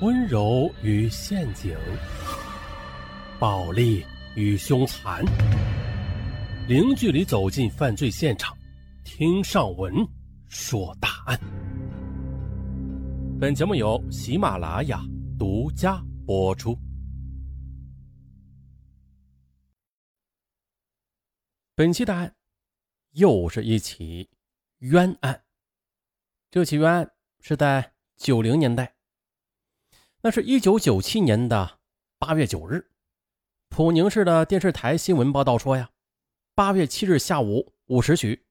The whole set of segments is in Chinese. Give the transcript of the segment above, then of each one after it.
温柔与陷阱，暴力与凶残，零距离走进犯罪现场，听上文说大案。本节目由喜马拉雅独家播出。本期大案又是一起冤案，这起冤案是在九零年代。那是一九九七年的八月九日，普宁市的电视台新闻报道说呀，八月七日下午五时许，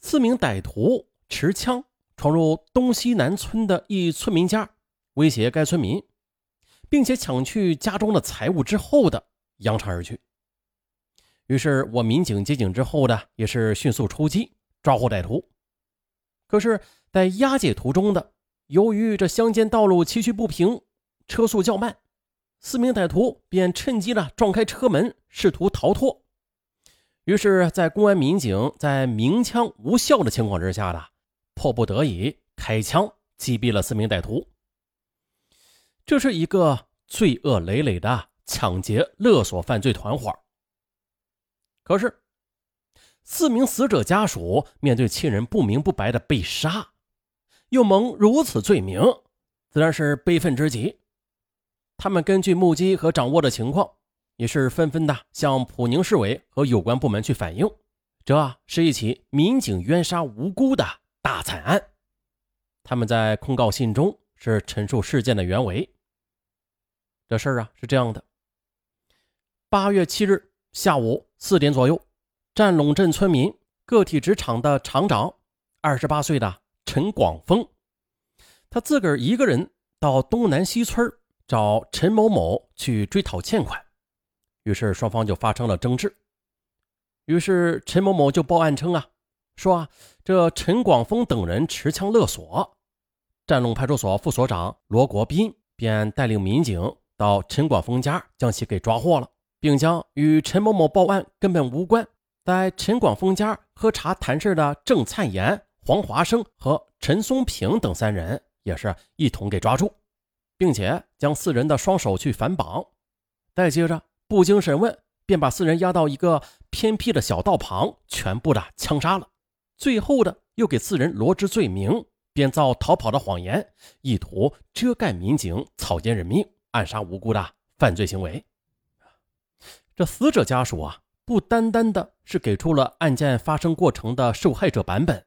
四名歹徒持枪闯入东西南村的一村民家，威胁该村民，并且抢去家中的财物之后的扬长而去。于是我民警接警之后的也是迅速出击抓获歹徒。可是，在押解途中的，由于这乡间道路崎岖不平。车速较慢，四名歹徒便趁机了撞开车门，试图逃脱。于是，在公安民警在鸣枪无效的情况之下，的迫不得已开枪击毙了四名歹徒。这是一个罪恶累累的抢劫勒索犯罪团伙。可是，四名死者家属面对亲人不明不白的被杀，又蒙如此罪名，自然是悲愤之极。他们根据目击和掌握的情况，也是纷纷的向普宁市委和有关部门去反映，这是一起民警冤杀无辜的大惨案。他们在控告信中是陈述事件的原委。这事儿啊是这样的：八月七日下午四点左右，占陇镇村民个体职场的厂长，二十八岁的陈广峰，他自个儿一个人到东南西村找陈某某去追讨欠款，于是双方就发生了争执。于是陈某某就报案称啊，说啊，这陈广峰等人持枪勒索。占陇派出所副所长罗国斌便带领民警到陈广峰家将其给抓获了，并将与陈某某报案根本无关，在陈广峰家喝茶谈事的郑灿炎、黄华生和陈松平等三人也是一同给抓住。并且将四人的双手去反绑，再接着不经审问，便把四人押到一个偏僻的小道旁，全部的枪杀了。最后的又给四人罗织罪名，编造逃跑的谎言，意图遮盖民警草菅人命、暗杀无辜的犯罪行为。这死者家属啊，不单单的是给出了案件发生过程的受害者版本，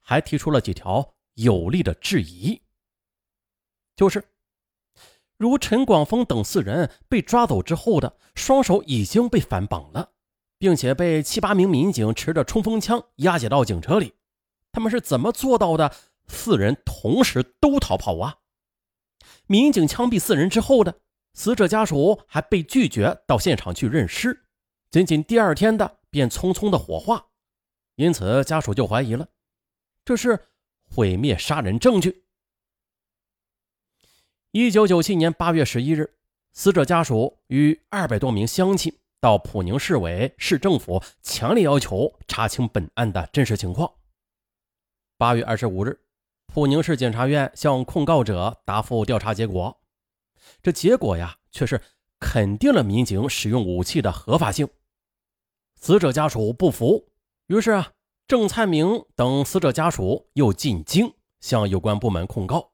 还提出了几条有力的质疑，就是。如陈广峰等四人被抓走之后的双手已经被反绑了，并且被七八名民警持着冲锋枪押解到警车里，他们是怎么做到的？四人同时都逃跑啊！民警枪毙四人之后的死者家属还被拒绝到现场去认尸，仅仅第二天的便匆匆的火化，因此家属就怀疑了，这是毁灭杀人证据。一九九七年八月十一日，死者家属与二百多名乡亲到普宁市委市政府，强烈要求查清本案的真实情况。八月二十五日，普宁市检察院向控告者答复调查结果，这结果呀，却是肯定了民警使用武器的合法性。死者家属不服，于是啊，郑灿明等死者家属又进京向有关部门控告。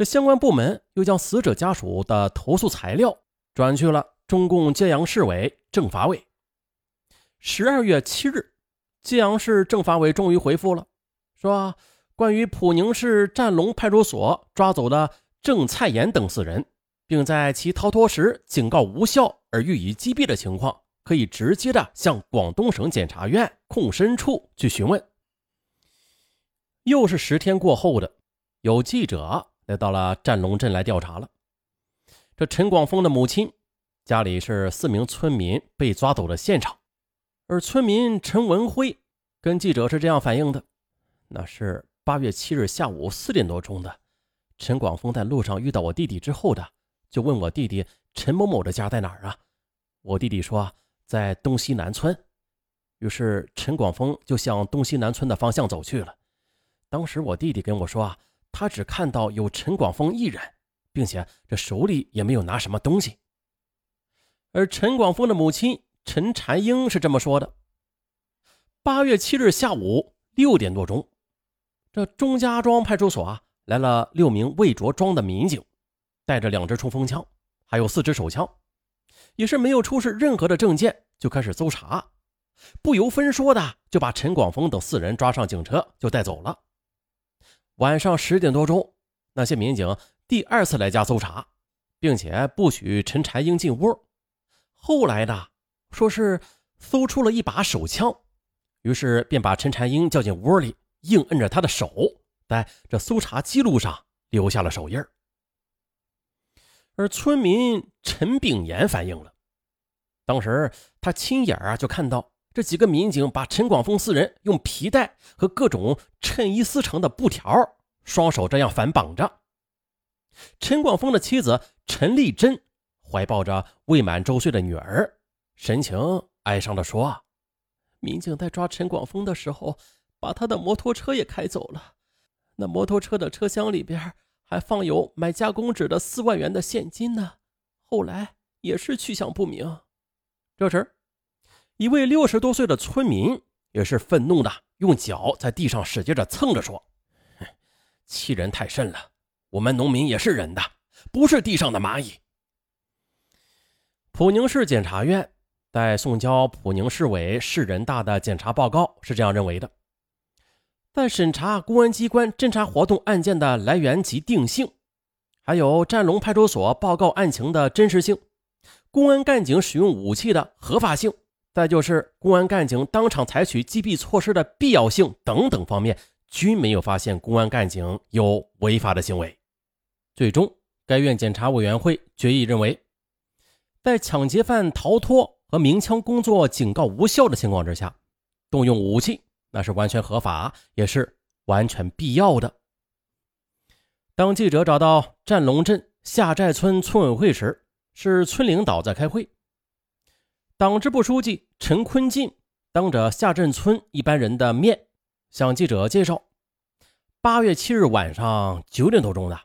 这相关部门又将死者家属的投诉材料转去了中共揭阳市委政法委。十二月七日，揭阳市政法委终于回复了，说关于普宁市占龙派出所抓走的郑灿炎等四人，并在其逃脱时警告无效而予以击毙的情况，可以直接的向广东省检察院控申处去询问。又是十天过后的，有记者。来到了占龙镇来调查了。这陈广峰的母亲家里是四名村民被抓走的现场，而村民陈文辉跟记者是这样反映的：那是八月七日下午四点多钟的，陈广峰在路上遇到我弟弟之后的，就问我弟弟陈某某的家在哪儿啊？我弟弟说在东西南村，于是陈广峰就向东西南村的方向走去了。当时我弟弟跟我说啊。他只看到有陈广峰一人，并且这手里也没有拿什么东西。而陈广峰的母亲陈婵英是这么说的：八月七日下午六点多钟，这钟家庄派出所啊来了六名未着装的民警，带着两支冲锋枪，还有四支手枪，也是没有出示任何的证件，就开始搜查。不由分说的就把陈广峰等四人抓上警车就带走了。晚上十点多钟，那些民警第二次来家搜查，并且不许陈婵英进屋。后来的说是搜出了一把手枪，于是便把陈婵英叫进屋里，硬摁着他的手，在这搜查记录上留下了手印而村民陈炳炎反映了，当时他亲眼啊就看到。这几个民警把陈广峰四人用皮带和各种衬衣撕成的布条，双手这样反绑着。陈广峰的妻子陈丽珍怀抱着未满周岁的女儿，神情哀伤地说：“民警在抓陈广峰的时候，把他的摩托车也开走了。那摩托车的车厢里边还放有买加工纸的四万元的现金呢。后来也是去向不明。”这时。一位六十多岁的村民也是愤怒的，用脚在地上使劲的蹭着，说：“欺人太甚了！我们农民也是人的，不是地上的蚂蚁。”普宁市检察院在送交普宁市委市人大的检察报告是这样认为的：在审查公安机关侦查活动案件的来源及定性，还有战龙派出所报告案情的真实性，公安干警使用武器的合法性。再就是公安干警当场采取击毙措施的必要性等等方面，均没有发现公安干警有违法的行为。最终，该院检察委员会决议认为，在抢劫犯逃脱和鸣枪工作警告无效的情况之下，动用武器那是完全合法，也是完全必要的。当记者找到占龙镇下寨村村委会时，是村领导在开会。党支部书记陈坤进当着下镇村一般人的面向记者介绍：八月七日晚上九点多钟的，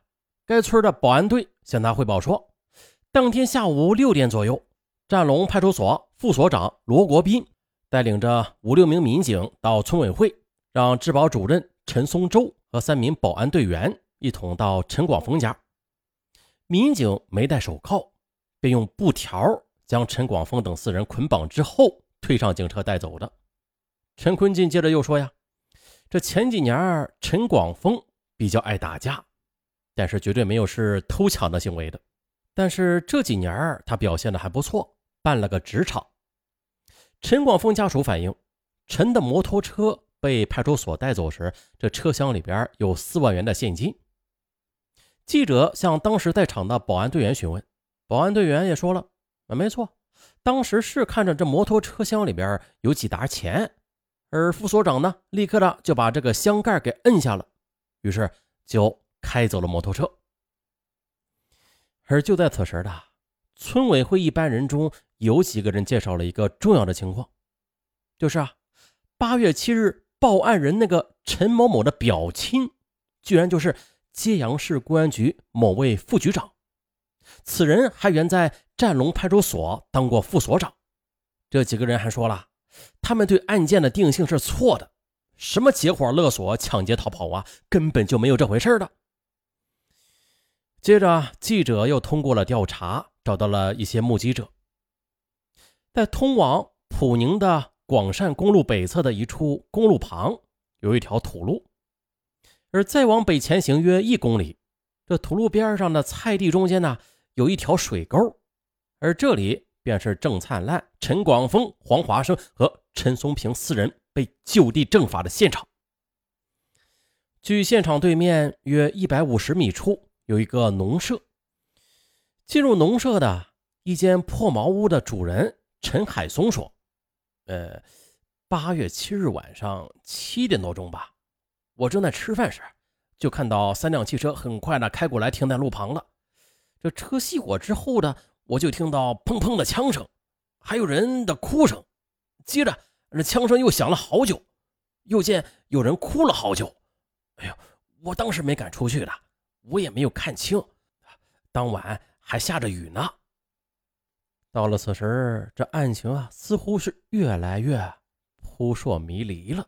该村的保安队向他汇报说，当天下午六点左右，占龙派出所副所长罗国斌带领着五六名民警到村委会，让治保主任陈松洲和三名保安队员一同到陈广峰家。民警没戴手铐，便用布条。将陈广峰等四人捆绑之后，推上警车带走的。陈坤进接着又说：“呀，这前几年陈广峰比较爱打架，但是绝对没有是偷抢的行为的。但是这几年他表现的还不错，办了个职场。”陈广峰家属反映，陈的摩托车被派出所带走时，这车厢里边有四万元的现金。记者向当时在场的保安队员询问，保安队员也说了。啊，没错，当时是看着这摩托车厢里边有几沓钱，而副所长呢，立刻的就把这个箱盖给摁下了，于是就开走了摩托车。而就在此时的村委会一般人中有几个人介绍了一个重要的情况，就是啊，八月七日报案人那个陈某某的表亲，居然就是揭阳市公安局某位副局长。此人还原在战龙派出所当过副所长。这几个人还说了，他们对案件的定性是错的，什么结伙勒索、抢劫、逃跑啊，根本就没有这回事的。接着，记者又通过了调查，找到了一些目击者，在通往普宁的广善公路北侧的一处公路旁，有一条土路，而再往北前行约一公里，这土路边上的菜地中间呢。有一条水沟，而这里便是郑灿烂、陈广峰、黄华生和陈松平四人被就地正法的现场。距现场对面约一百五十米处有一个农舍。进入农舍的一间破茅屋的主人陈海松说：“呃，八月七日晚上七点多钟吧，我正在吃饭时，就看到三辆汽车很快的开过来，停在路旁了。”这车熄火之后呢，我就听到砰砰的枪声，还有人的哭声，接着那枪声又响了好久，又见有人哭了好久。哎呦，我当时没敢出去的，我也没有看清，当晚还下着雨呢。到了此时，这案情啊，似乎是越来越扑朔迷离了。